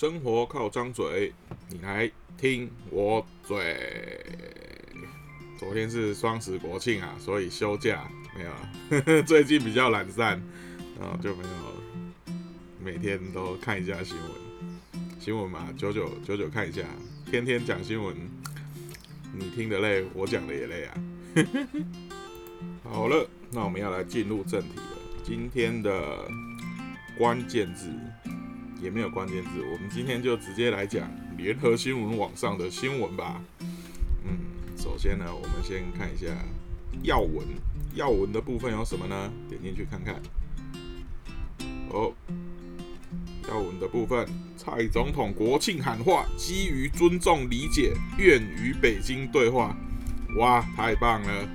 生活靠张嘴，你来听我嘴。昨天是双十国庆啊，所以休假没有啊。最近比较懒散，然后就没有每天都看一下新闻。新闻嘛，久久久久看一下，天天讲新闻，你听得累，我讲的也累啊。好了，那我们要来进入正题了。今天的关键字也没有关键字，我们今天就直接来讲联合新闻网上的新闻吧。嗯，首先呢，我们先看一下要闻，要闻的部分有什么呢？点进去看看。哦，要闻的部分，蔡总统国庆喊话，基于尊重理解，愿与北京对话。哇，太棒了，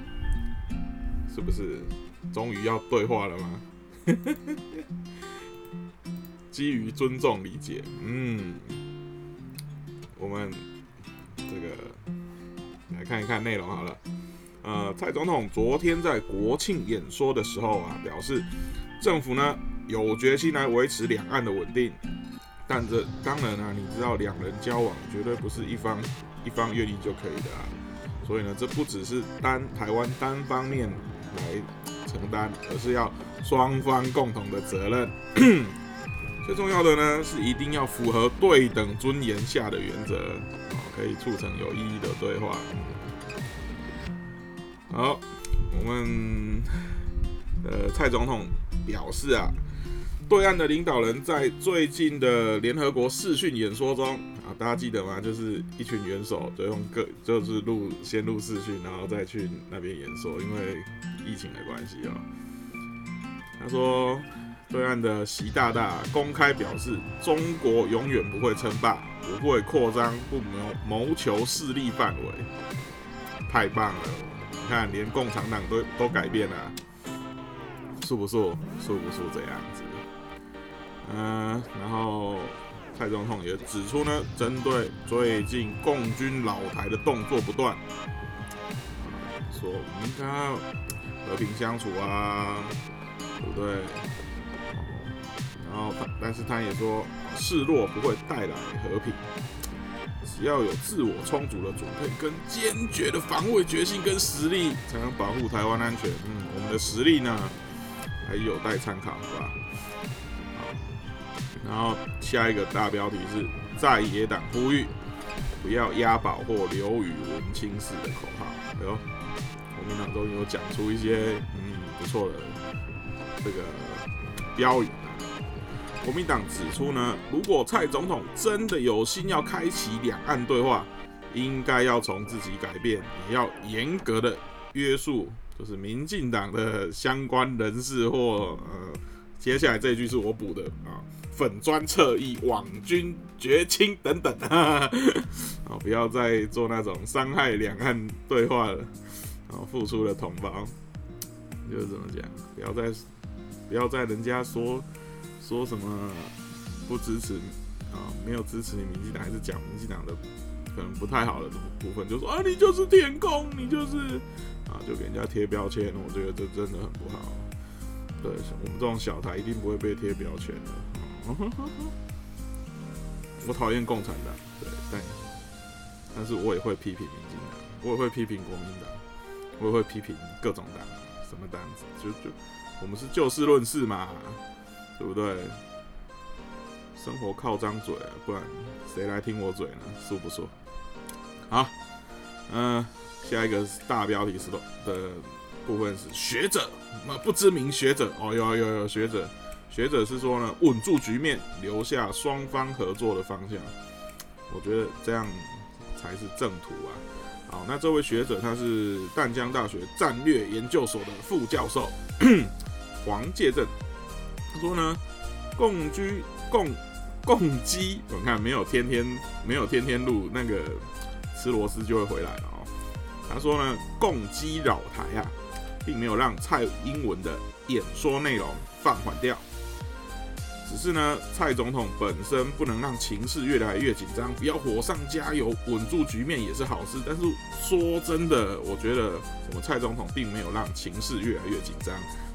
是不是？终于要对话了吗？基于尊重理解，嗯，我们这个来看一看内容好了。呃，蔡总统昨天在国庆演说的时候啊，表示政府呢有决心来维持两岸的稳定，但这当然啊，你知道两人交往绝对不是一方一方愿意就可以的啊，所以呢，这不只是单台湾单方面来。承担，而是要双方共同的责任。最重要的呢，是一定要符合对等尊严下的原则，可以促成有意义的对话。好，我们呃蔡总统表示啊，对岸的领导人在最近的联合国视讯演说中啊，大家记得吗？就是一群元首就用各就是录先录视讯，然后再去那边演说，因为。疫情的关系哦，他说，对岸的习大大公开表示，中国永远不会称霸，不会扩张，不谋谋求势力范围，太棒了！你看，连共产党都都改变了，是不是？是不是这样子？嗯，然后蔡总统也指出呢，针对最近共军老台的动作不断，说我们应该。和平相处啊，对不对？然后他，但是他也说，示弱不会带来和平，只要有自我充足的准备跟坚决的防卫决心跟实力，才能保护台湾安全。嗯，我们的实力呢，还有待参考，是吧？好，然后下一个大标题是在野党呼吁不要押宝或流语文青式的口号，哎呦。国民党都有讲出一些嗯不错的这个标语。国民党指出呢，如果蔡总统真的有心要开启两岸对话，应该要从自己改变，也要严格的约束，就是民进党的相关人士或呃，接下来这句是我补的啊，粉砖侧翼、网军绝亲等等啊，不要再做那种伤害两岸对话了。啊付出的同胞，就是怎么讲？不要再不要再人家说说什么不支持啊，没有支持你民进党，还是讲民进党的可能不太好的部分，就说啊，你就是填空，你就是啊，就给人家贴标签。我觉得这真的很不好。对，我们这种小台一定不会被贴标签的。我讨厌共产党，对，但但是我也会批评民进党，我也会批评国民党。我也会批评各种党，什么党子，就就我们是就事论事嘛，对不对？生活靠张嘴，不然谁来听我嘴呢？说不说？好，嗯，下一个大标题是的的部分是学者，那不知名学者哦，有有有学者，学者是说呢，稳住局面，留下双方合作的方向，我觉得这样才是正途啊。好，那这位学者他是淡江大学战略研究所的副教授 黄介正，他说呢，共居共共机，我看没有天天没有天天录那个吃螺丝就会回来了哦。他说呢，共机扰台啊，并没有让蔡英文的演说内容放缓掉。只是呢，蔡总统本身不能让情势越来越紧张，不要火上加油，稳住局面也是好事。但是说真的，我觉得我们蔡总统并没有让情势越来越紧张，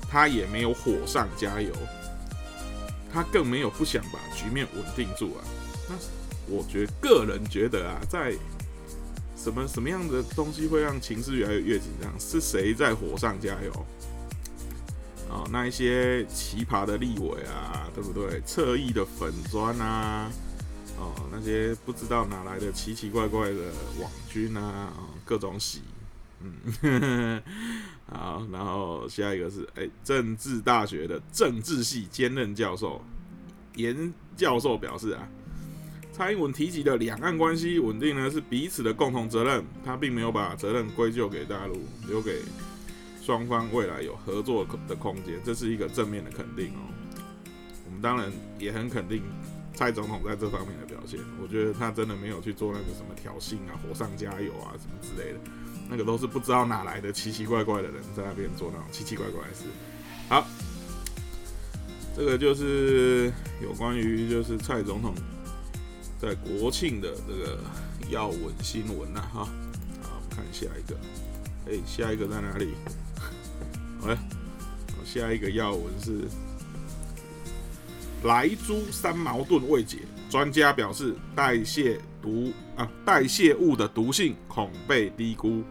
他也没有火上加油，他更没有不想把局面稳定住啊。那我觉个人觉得啊，在什么什么样的东西会让情势越来越紧张？是谁在火上加油？啊，那一些奇葩的立委啊，对不对？侧翼的粉砖啊，哦，那些不知道哪来的奇奇怪怪的网军啊，各种洗，嗯，好，然后下一个是哎，政治大学的政治系兼任教授严教授表示啊，蔡英文提及的两岸关系稳定呢是彼此的共同责任，他并没有把责任归咎给大陆，留给。双方未来有合作的空间，这是一个正面的肯定哦。我们当然也很肯定蔡总统在这方面的表现。我觉得他真的没有去做那个什么挑衅啊、火上加油啊什么之类的，那个都是不知道哪来的奇奇怪怪的人在那边做那种奇奇怪怪的事。好，这个就是有关于就是蔡总统在国庆的这个要闻新闻呐哈。好，我们看下一个，哎，下一个在哪里？哎，下一个要闻是莱猪三矛盾未解，专家表示代谢毒啊代谢物的毒性恐被低估。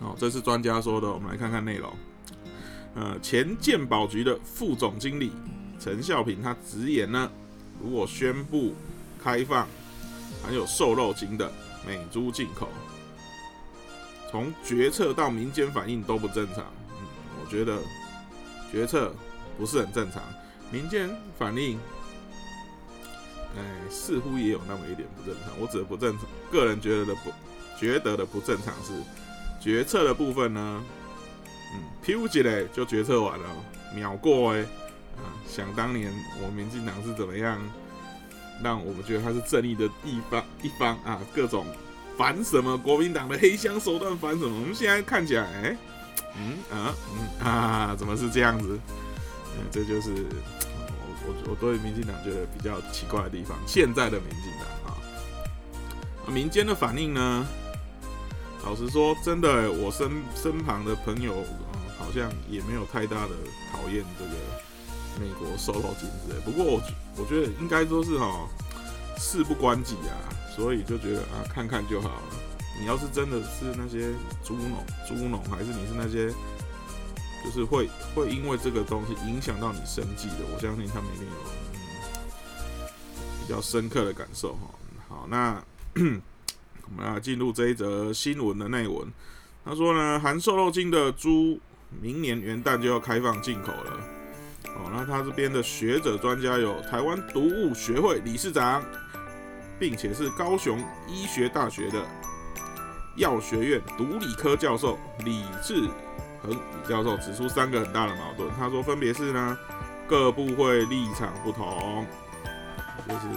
哦，这是专家说的，我们来看看内容。呃，前健保局的副总经理陈孝平他直言呢，如果宣布开放含有瘦肉精的美猪进口，从决策到民间反应都不正常。嗯我觉得决策不是很正常，民间反应，哎，似乎也有那么一点不正常。我指的不正常，个人觉得的不觉得的不正常是决策的部分呢，嗯，P 起来就决策完了，秒过哎，啊，想当年我民进党是怎么样让我们觉得他是正义的一方一方啊，各种反什么国民党的黑箱手段反什么，我们现在看起来哎。嗯啊嗯啊，怎么是这样子？嗯，这就是我我对民进党觉得比较奇怪的地方。现在的民进党啊，民间的反应呢？老实说，真的，我身身旁的朋友好像也没有太大的讨厌这个美国瘦肉精之类。不过我我觉得应该说是哈，事不关己啊，所以就觉得啊，看看就好了。你要是真的是那些猪农，猪农还是你是那些，就是会会因为这个东西影响到你生计的，我相信他们一定有比较深刻的感受哈。好，那 我们要进入这一则新闻的内文。他说呢，含瘦肉精的猪，明年元旦就要开放进口了。哦，那他这边的学者专家有台湾毒物学会理事长，并且是高雄医学大学的。药学院毒理科教授李志恒李教授指出三个很大的矛盾。他说，分别是呢，各部会立场不同，就是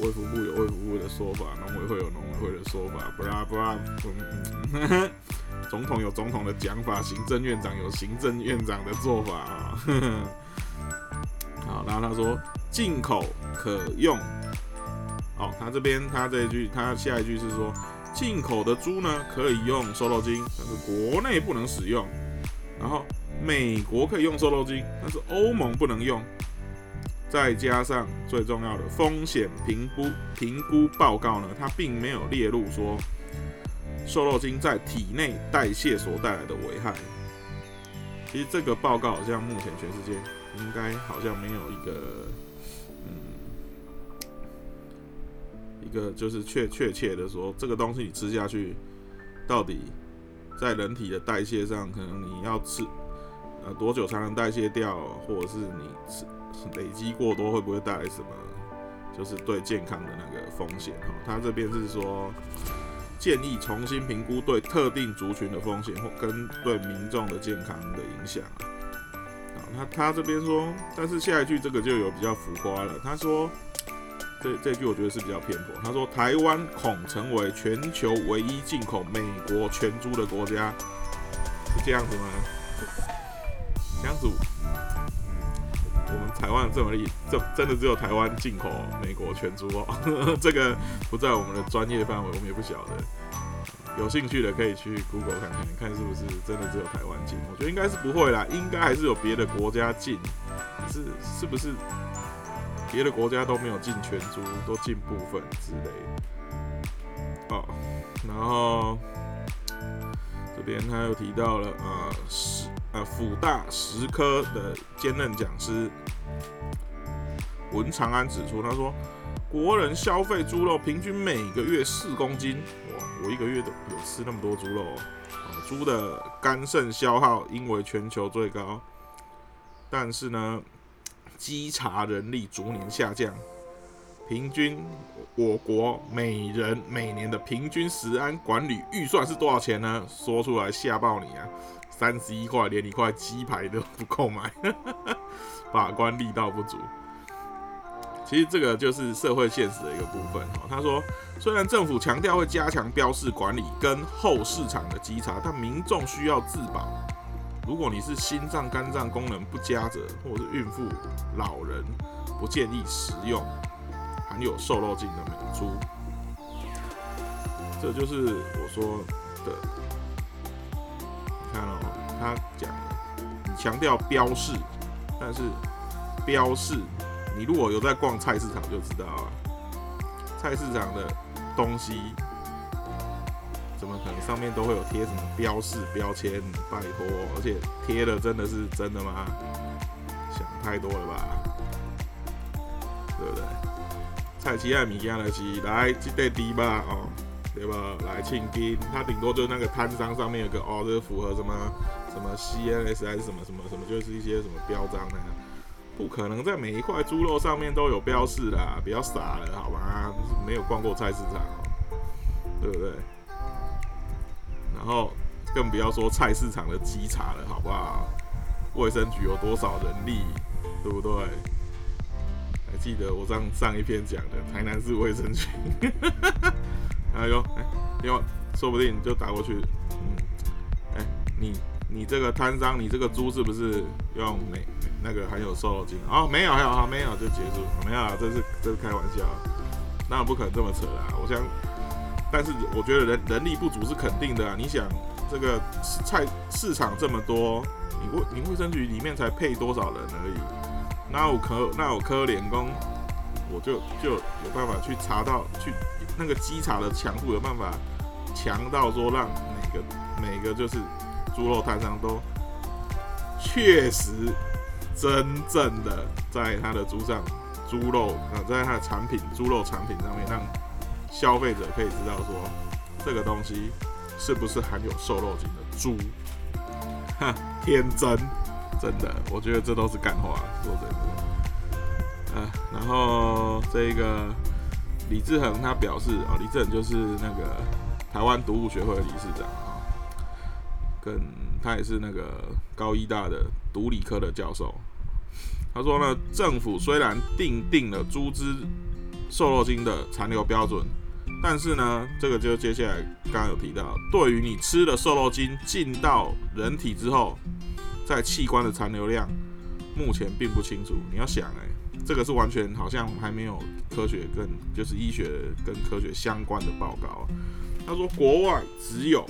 卫福部有卫福部的说法，农委会有农委会的说法，不啦不啦，总统有总统的讲法，行政院长有行政院长的做法啊。好，然后他说，进口可用。哦，他这边他这一句，他下一句是说。进口的猪呢可以用瘦肉精，但是国内不能使用。然后美国可以用瘦肉精，但是欧盟不能用。再加上最重要的风险评估评估报告呢，它并没有列入说瘦肉精在体内代谢所带来的危害。其实这个报告好像目前全世界应该好像没有一个。一个就是确确切的说，这个东西你吃下去，到底在人体的代谢上，可能你要吃呃多久才能代谢掉，或者是你吃累积过多会不会带来什么，就是对健康的那个风险哈。他这边是说建议重新评估对特定族群的风险或跟对民众的健康的影响啊。他他这边说，但是下一句这个就有比较浮夸了，他说。这这句我觉得是比较偏颇。他说：“台湾恐成为全球唯一进口美国全猪的国家，是这样子吗？这样子，我们台湾这么厉，这真的只有台湾进口美国全猪哦？这个不在我们的专业范围，我们也不晓得。有兴趣的可以去 Google 看看，看是不是真的只有台湾进。我觉得应该是不会啦，应该还是有别的国家进，是是不是？”别的国家都没有进全猪，都进部分之类。哦，然后这边他又提到了呃十呃辅大十科的兼任讲师文长安指出，他说国人消费猪肉平均每个月四公斤，哇，我一个月都有吃那么多猪肉哦。猪的肝肾消耗因为全球最高，但是呢，稽查人力逐年下降。平均我国每人每年的平均食安管理预算是多少钱呢？说出来吓爆你啊！三十一块，连一块鸡排都不够买，把关力道不足。其实这个就是社会现实的一个部分哈。他说，虽然政府强调会加强标示管理跟后市场的稽查，但民众需要自保。如果你是心脏、肝脏功能不佳者，或者是孕妇、老人，不建议食用含有瘦肉精的美猪。这就是我说的。你看哦，他讲，强调标示，但是标示。你如果有在逛菜市场，就知道啊，菜市场的东西怎么可能上面都会有贴什么标示标签？拜托，而且贴的真的是真的吗？想太多了吧，对不对？菜奇爱米亚的奇来这对低吧哦，对吧？来庆丁，它顶多就是那个摊商上面有个哦，这符合什么什么 CNS 还是什么什么什么，就是一些什么标章那样。不可能在每一块猪肉上面都有标示啦，不要傻了好吧？没有逛过菜市场哦，对不对？然后更不要说菜市场的稽查了，好不好？卫生局有多少人力，对不对？还记得我上上一篇讲的台南市卫生局，哎呦，哎，因为说不定就打过去，嗯，哎，你你这个摊商，你这个猪是不是用美？那个含有瘦肉精哦，没有，还有哈，没有就结束，没有，这是这是开玩笑，那不可能这么扯啦。我想，但是我觉得人人力不足是肯定的啊。你想，这个菜市场这么多，你卫你卫生局里面才配多少人而已，那我可那我科联工，我就就有办法去查到，去那个稽查的强度有办法强到说让每个每个就是猪肉摊商都确实。真正的在他的猪上，猪肉啊，在他的产品猪肉产品上面，让消费者可以知道说，这个东西是不是含有瘦肉精的猪？哈，天真，真的，我觉得这都是干话，说真的。啊，然后这个李志恒他表示啊，李志恒就是那个台湾毒物学会理事长啊，跟他也是那个高医大的毒理科的教授。他说呢，政府虽然定定了猪只瘦肉精的残留标准，但是呢，这个就接下来刚刚有提到，对于你吃的瘦肉精进到人体之后，在器官的残留量，目前并不清楚。你要想，哎，这个是完全好像还没有科学跟就是医学跟科学相关的报告。他说，国外只有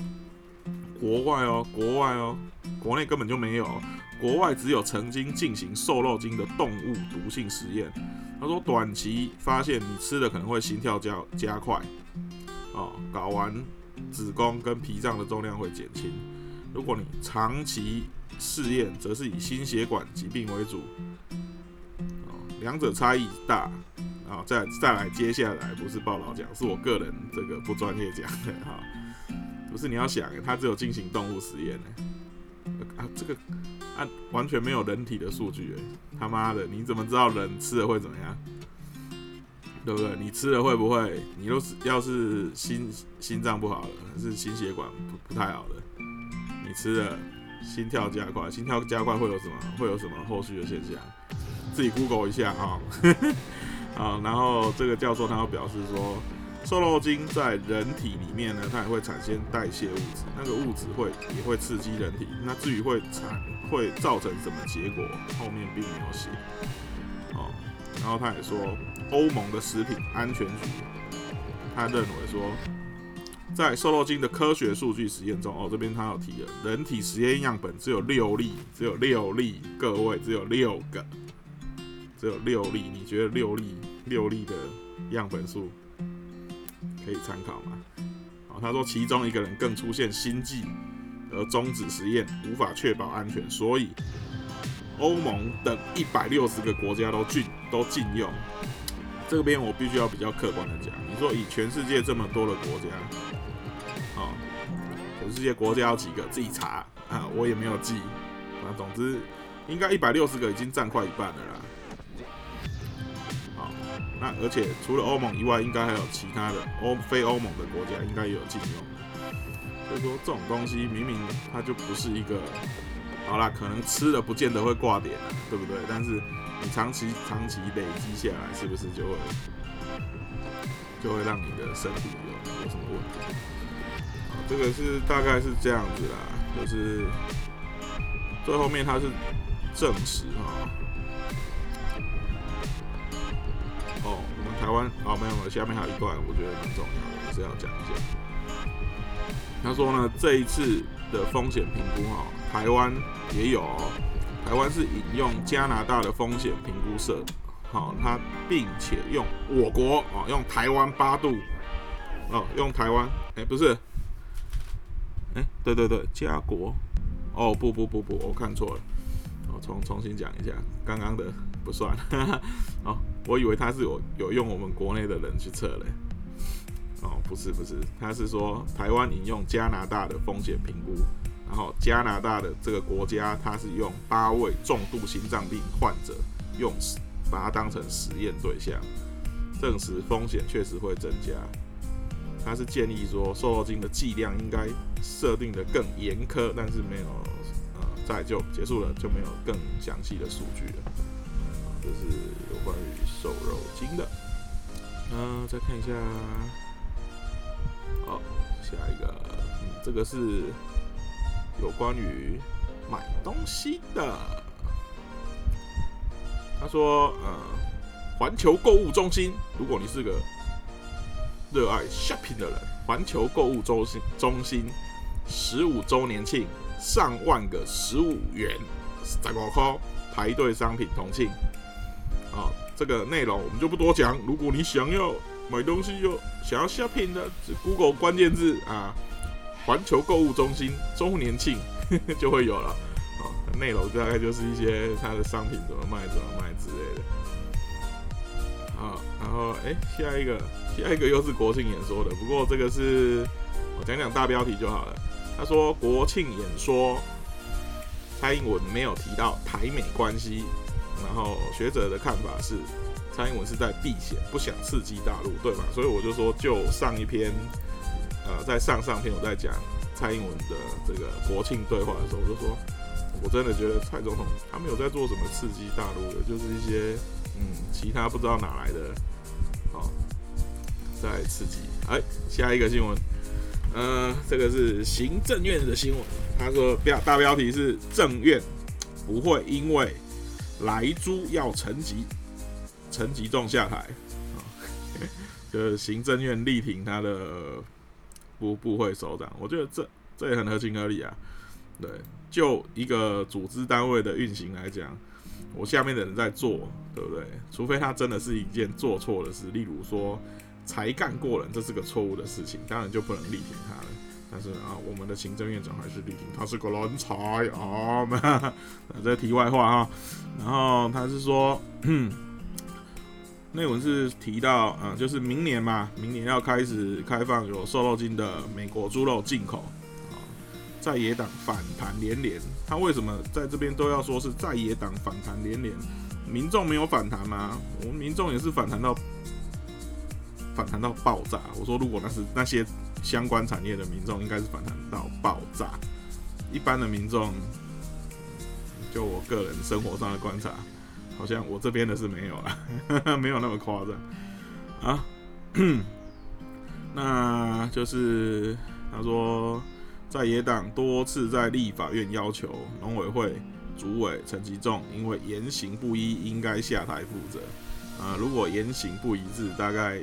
国外哦，国外哦，国内根本就没有。国外只有曾经进行瘦肉精的动物毒性实验，他说短期发现你吃的可能会心跳加加快，哦，睾丸、子宫跟脾脏的重量会减轻。如果你长期试验，则是以心血管疾病为主，哦，两者差异大。啊，再再来，接下来不是报道讲，是我个人这个不专业讲的哈，不是你要想，他只有进行动物实验呢，啊，这个。啊，完全没有人体的数据哎，他妈的，你怎么知道人吃了会怎么样？对不对？你吃了会不会？你都是要是心心脏不好了，是心血管不不太好的，你吃了心跳加快，心跳加快会有什么？会有什么后续的现象？自己 Google 一下啊。啊，然后这个教授他要表示说。瘦肉精在人体里面呢，它也会产生代谢物质，那个物质会也会刺激人体。那至于会产会造成什么结果，后面并没有写。哦，然后他也说，欧盟的食品安全局，他认为说，在瘦肉精的科学数据实验中，哦，这边他有提了，人体实验样本只有六例，只有六例，各位只有六个，只有六例，你觉得六例六例的样本数可以参考吗？好，他说其中一个人更出现心悸而终止实验，无法确保安全，所以欧盟等一百六十个国家都禁都禁用。这边我必须要比较客观的讲，你说以全世界这么多的国家，哦，全世界国家有几个自己查啊，我也没有记，啊，总之应该一百六十个已经占快一半了啦。好，那而且除了欧盟以外，应该还有其他的欧非欧盟的国家应该也有禁用。所以说这种东西明明它就不是一个，好啦，可能吃了不见得会挂点，对不对？但是。你长期长期累积下来，是不是就会就会让你的身体有有什么问题？啊，这个是大概是这样子啦，就是最后面它是证实哈。哦，我们台湾哦没有没有，下面还有一段我觉得很重要的，还是要讲一下。他说呢，这一次的风险评估哈，台湾也有。台湾是引用加拿大的风险评估社，好，它并且用我国啊，用台湾八度，哦，用台湾，哎，不是，哎，对对对，加国，哦，不不不不，我看错了，我重重新讲一下，刚刚的不算，哦，我以为他是有有用我们国内的人去测嘞，哦，不是不是，他是说台湾引用加拿大的风险评估。然后加拿大的这个国家，它是用八位重度心脏病患者用把它当成实验对象，证实风险确实会增加。他是建议说，瘦肉精的剂量应该设定的更严苛，但是没有呃，再就结束了，就没有更详细的数据了。这是有关于瘦肉精的。嗯，再看一下，好，下一个，嗯，这个是。有关于买东西的，他说：“呃，环球购物中心，如果你是个热爱 shopping 的人，环球购物中心中心十五周年庆，上万个十五元在广告排队商品同庆。啊，这个内容我们就不多讲。如果你想要买东西又想要 shopping 的，Google 关键字啊。”环球购物中心周年庆 就会有了，哦，内容大概就是一些它的商品怎么卖怎么卖之类的。好，然后哎，下一个下一个又是国庆演说的，不过这个是我讲讲大标题就好了。他说国庆演说，蔡英文没有提到台美关系，然后学者的看法是蔡英文是在避险，不想刺激大陆，对吧？所以我就说就上一篇。呃，在上上篇我在讲蔡英文的这个国庆对话的时候，我就说，我真的觉得蔡总统他没有在做什么刺激大陆的，就是一些嗯其他不知道哪来的，哦，在刺激。哎，下一个新闻，呃，这个是行政院的新闻，他说标大标题是政院不会因为莱猪要陈吉陈吉仲下台啊，就是行政院力挺他的。部部会首长，我觉得这这也很合情合理啊。对，就一个组织单位的运行来讲，我下面的人在做，对不对？除非他真的是一件做错的事，例如说才干过人，这是个错误的事情，当然就不能力挺他了。但是啊，我们的行政院长还是力挺他是个人才啊。这题外话哈，然后他是说。内文是提到，嗯，就是明年嘛，明年要开始开放有瘦肉精的美国猪肉进口，啊，在野党反弹连连。他为什么在这边都要说是在野党反弹连连？民众没有反弹吗？我们民众也是反弹到反弹到爆炸。我说，如果那是那些相关产业的民众，应该是反弹到爆炸。一般的民众，就我个人生活上的观察。好像我这边的是没有了，没有那么夸张啊。那就是他说，在野党多次在立法院要求农委会主委陈吉仲，因为言行不一，应该下台负责啊。如果言行不一致，大概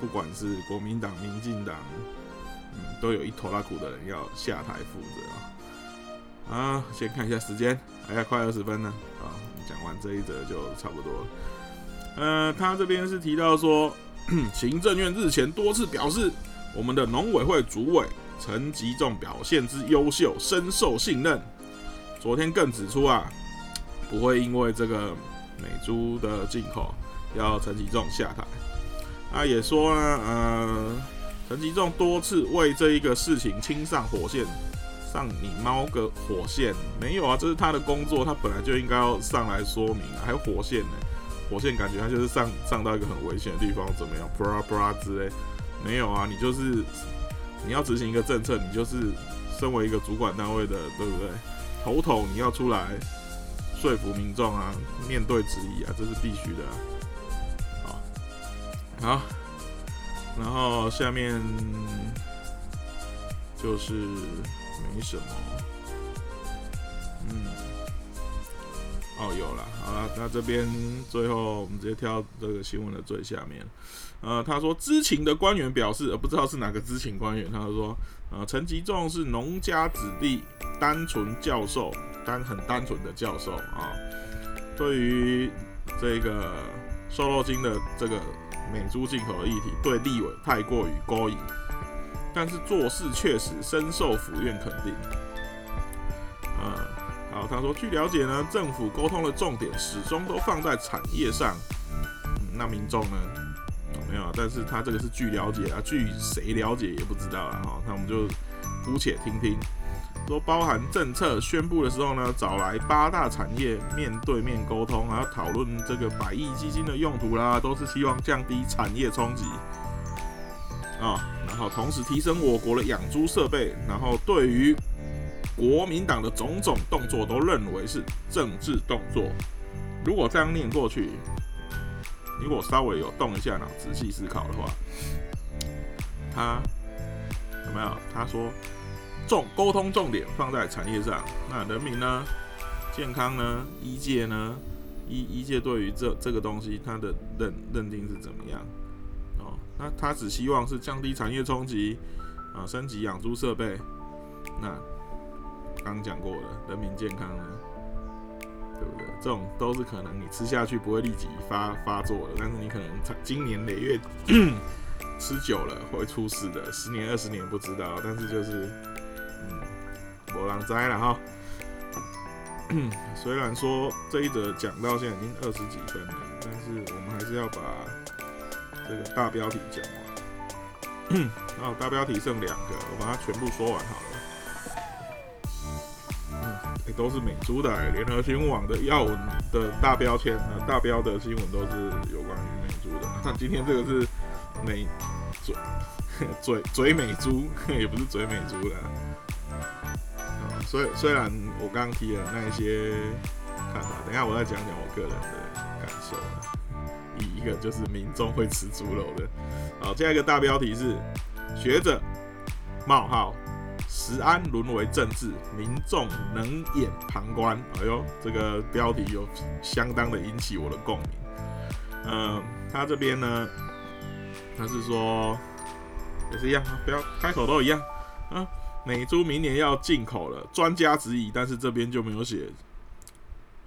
不管是国民党、民进党，嗯，都有一头拉苦的人要下台负责啊。啊，先看一下时间，还要快二十分呢啊。讲完这一则就差不多了。呃，他这边是提到说，行政院日前多次表示，我们的农委会主委陈吉仲表现之优秀，深受信任。昨天更指出啊，不会因为这个美猪的进口要陈吉仲下台。他也说呢，呃，陈吉仲多次为这一个事情亲上火线，上你猫个火线没有啊？这是他的工作，他本来就应该要上来说明啊，还有火线呢。火线感觉他就是上上到一个很危险的地方，怎么样？bra bra 之类，没有啊，你就是你要执行一个政策，你就是身为一个主管单位的，对不对？头头你要出来说服民众啊，面对质疑啊，这是必须的。好，好，然后下面就是没什么，嗯。哦，有了，好了，那这边最后我们直接跳这个新闻的最下面。呃，他说知情的官员表示，呃，不知道是哪个知情官员，他说，呃，陈吉仲是农家子弟，单纯教授，单很单纯的教授啊。对于这个瘦肉精的这个美猪进口的议题，对立委太过于勾引，但是做事确实深受府院肯定。他说：“据了解呢，政府沟通的重点始终都放在产业上。那民众呢？没有，但是他这个是据了解啊，据谁了解也不知道啊。哈，那我们就姑且听听。说包含政策宣布的时候呢，找来八大产业面对面沟通，还要讨论这个百亿基金的用途啦，都是希望降低产业冲击啊，然后同时提升我国的养猪设备，然后对于。”国民党的种种动作都认为是政治动作。如果这样念过去，如果稍微有动一下脑、仔细思考的话，他有没有？他说重沟通重点放在产业上，那人民呢？健康呢？医界呢？医医界对于这这个东西，他的认认定是怎么样？那他只希望是降低产业冲击啊，升级养猪设备，那。刚讲过了，人民健康呢，对不对？这种都是可能你吃下去不会立即发发作的，但是你可能经年累月 吃久了会出事的，十年二十年不知道，但是就是嗯，我狼灾了哈。虽然说这一则讲到现在已经二十几分了，但是我们还是要把这个大标题讲完。然后大标题剩两个，我把它全部说完好了。嗯都是美猪的，联合新闻网的要闻的大标签，大标的新闻都是有关于美猪的。那今天这个是美嘴嘴嘴美猪，也不是嘴美猪的。所以虽然我刚刚提了那一些看法，等下我再讲讲我个人的。一个就是民众会吃猪肉的。好，下一个大标题是学者冒号。食安沦为政治，民众冷眼旁观。哎呦，这个标题有相当的引起我的共鸣。嗯，他这边呢，他是说也是一样啊，不要开口都一样。啊，美猪明年要进口了，专家质疑，但是这边就没有写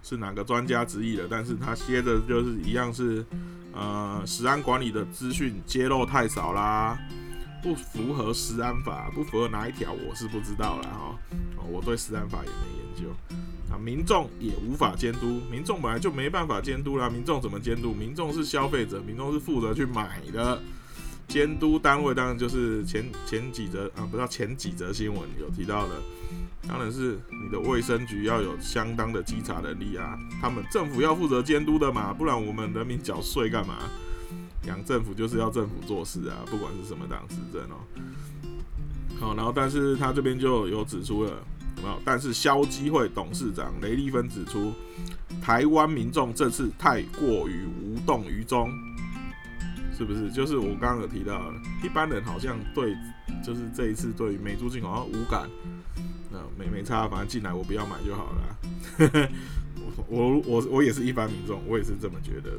是哪个专家质疑了。但是他接着就是一样是，呃，食安管理的资讯揭露太少啦。不符合食安法，不符合哪一条我是不知道了哈。我对食安法也没研究啊。民众也无法监督，民众本来就没办法监督啦。民众怎么监督？民众是消费者，民众是负责去买的。监督单位当然就是前前几则啊，不知道前几则新闻有提到的，当然是你的卫生局要有相当的稽查能力啊。他们政府要负责监督的嘛，不然我们人民缴税干嘛？养政府就是要政府做事啊，不管是什么党执政哦。好，然后但是他这边就有指出了，有没有？但是消基会董事长雷立芬指出，台湾民众这次太过于无动于衷，是不是？就是我刚刚有提到，一般人好像对，就是这一次对于美猪进口好像无感，那没没差，反正进来我不要买就好了。我我我我也是一般民众，我也是这么觉得。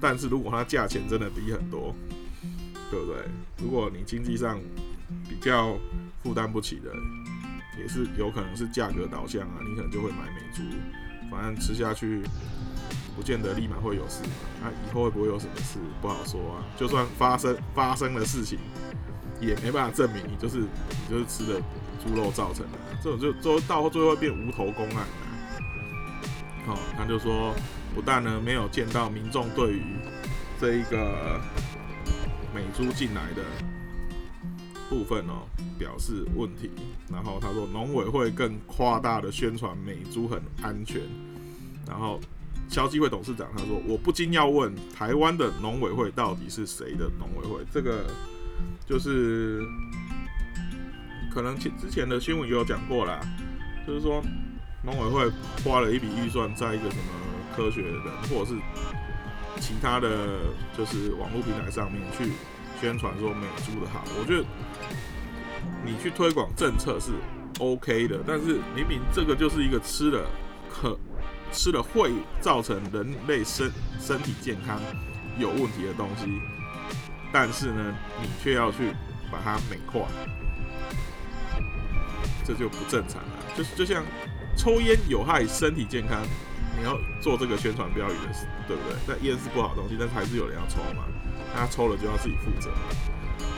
但是如果它价钱真的低很多，对不对？如果你经济上比较负担不起的，也是有可能是价格导向啊，你可能就会买美猪，反正吃下去不见得立马会有事。那以后会不会有什么事，不好说啊。就算发生发生的事情，也没办法证明你就是你就是吃的猪肉造成的。这种就最后到最后变无头公案了。好，他就说，不但呢没有见到民众对于这一个美猪进来的部分哦表示问题，然后他说农委会更夸大的宣传美猪很安全，然后消基会董事长他说我不禁要问台湾的农委会到底是谁的农委会？这个就是可能之之前的新闻也有讲过啦，就是说农委会花了一笔预算在一个什么科学人或者是其他的就是网络平台上面去宣传说美猪的好，我觉得你去推广政策是 OK 的，但是明明这个就是一个吃了可吃了会造成人类身身体健康有问题的东西，但是呢，你却要去把它美化，这就不正常了。就是就像抽烟有害身体健康，你要做这个宣传标语的事，对不对？那烟是不好东西，但是还是有人要抽嘛，他抽了就要自己负责。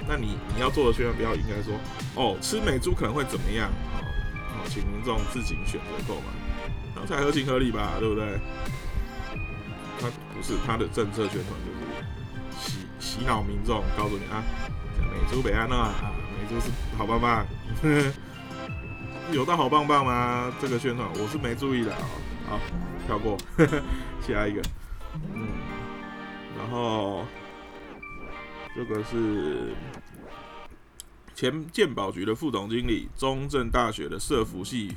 那你你要做的宣传标语应该说，哦，吃美猪可能会怎么样？哦，哦，请民众自行选择购买，然后才合情合理吧，对不对？他不是他的政策宣传就是洗洗脑民众，告诉你啊，美猪北安啊，美猪是好棒棒。有到好棒棒吗？这个宣传我是没注意的啊。好，跳过，下一个。嗯，然后这个是前鉴宝局的副总经理，中正大学的社服系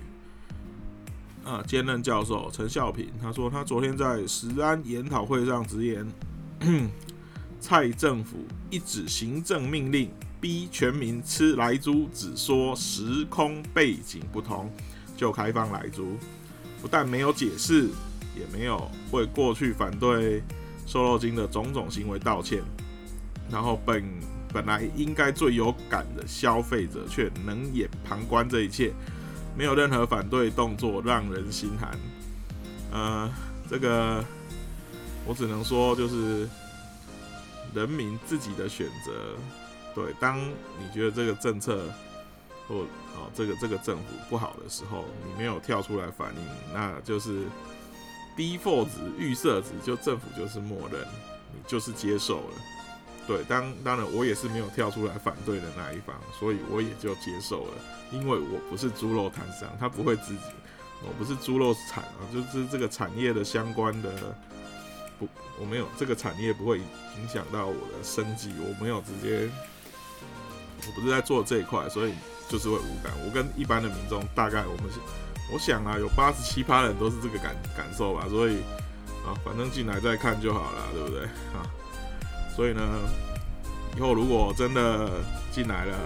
啊兼任教授陈孝平，他说他昨天在石安研讨会上直言，蔡政府一纸行政命令。逼全民吃来猪，只说时空背景不同就开放来猪，不但没有解释，也没有为过去反对瘦肉精的种种行为道歉。然后本本来应该最有感的消费者却冷眼旁观这一切，没有任何反对动作，让人心寒。呃，这个我只能说就是人民自己的选择。对，当你觉得这个政策或哦这个这个政府不好的时候，你没有跳出来反应，那就是 default 值预设值，就政府就是默认，你就是接受了。对，当当然我也是没有跳出来反对的那一方，所以我也就接受了，因为我不是猪肉摊商，他不会自己，我不是猪肉产啊，就是这个产业的相关的不，我没有这个产业不会影响到我的生计，我没有直接。我不是在做这一块，所以就是会无感。我跟一般的民众大概，我们我想啊，有八十七趴人都是这个感感受吧。所以啊，反正进来再看就好了，对不对啊？所以呢，以后如果真的进来了，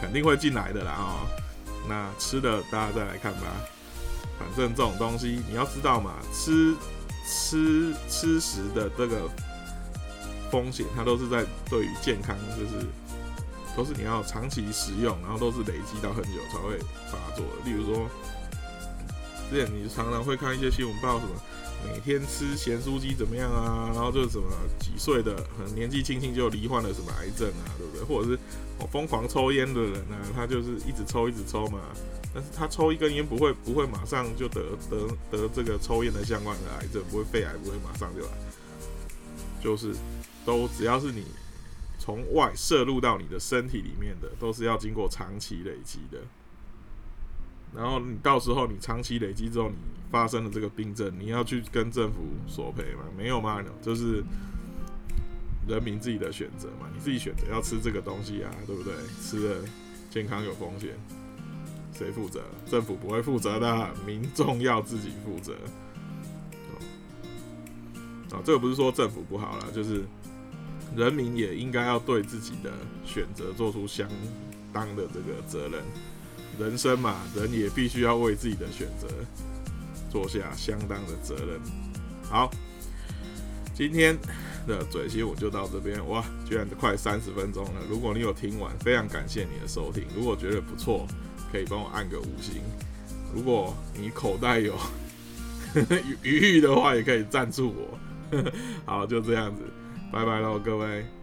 肯定会进来的啦啊。那吃的大家再来看吧。反正这种东西你要知道嘛，吃吃吃食的这个风险，它都是在对于健康就是。都是你要长期食用，然后都是累积到很久才会发作的。例如说，之前你常常会看一些新闻报什么，每天吃咸酥鸡怎么样啊？然后就是什么几岁的，可能年纪轻轻就罹患了什么癌症啊，对不对？或者是哦疯狂抽烟的人呢，他就是一直抽一直抽嘛，但是他抽一根烟不会不会马上就得得得这个抽烟的相关的癌症，不会肺癌不会马上就来，就是都只要是你。从外摄入到你的身体里面的，都是要经过长期累积的。然后你到时候你长期累积之后，你发生了这个病症，你要去跟政府索赔吗？没有吗？就是人民自己的选择嘛，你自己选择要吃这个东西啊，对不对？吃了健康有风险，谁负责？政府不会负责的，民众要自己负责。啊，这个不是说政府不好了，就是。人民也应该要对自己的选择做出相当的这个责任。人生嘛，人也必须要为自己的选择做下相当的责任。好，今天的嘴新我就到这边。哇，居然快三十分钟了！如果你有听完，非常感谢你的收听。如果觉得不错，可以帮我按个五星。如果你口袋有 余裕的话也可以赞助我。好，就这样子，拜拜喽，各位。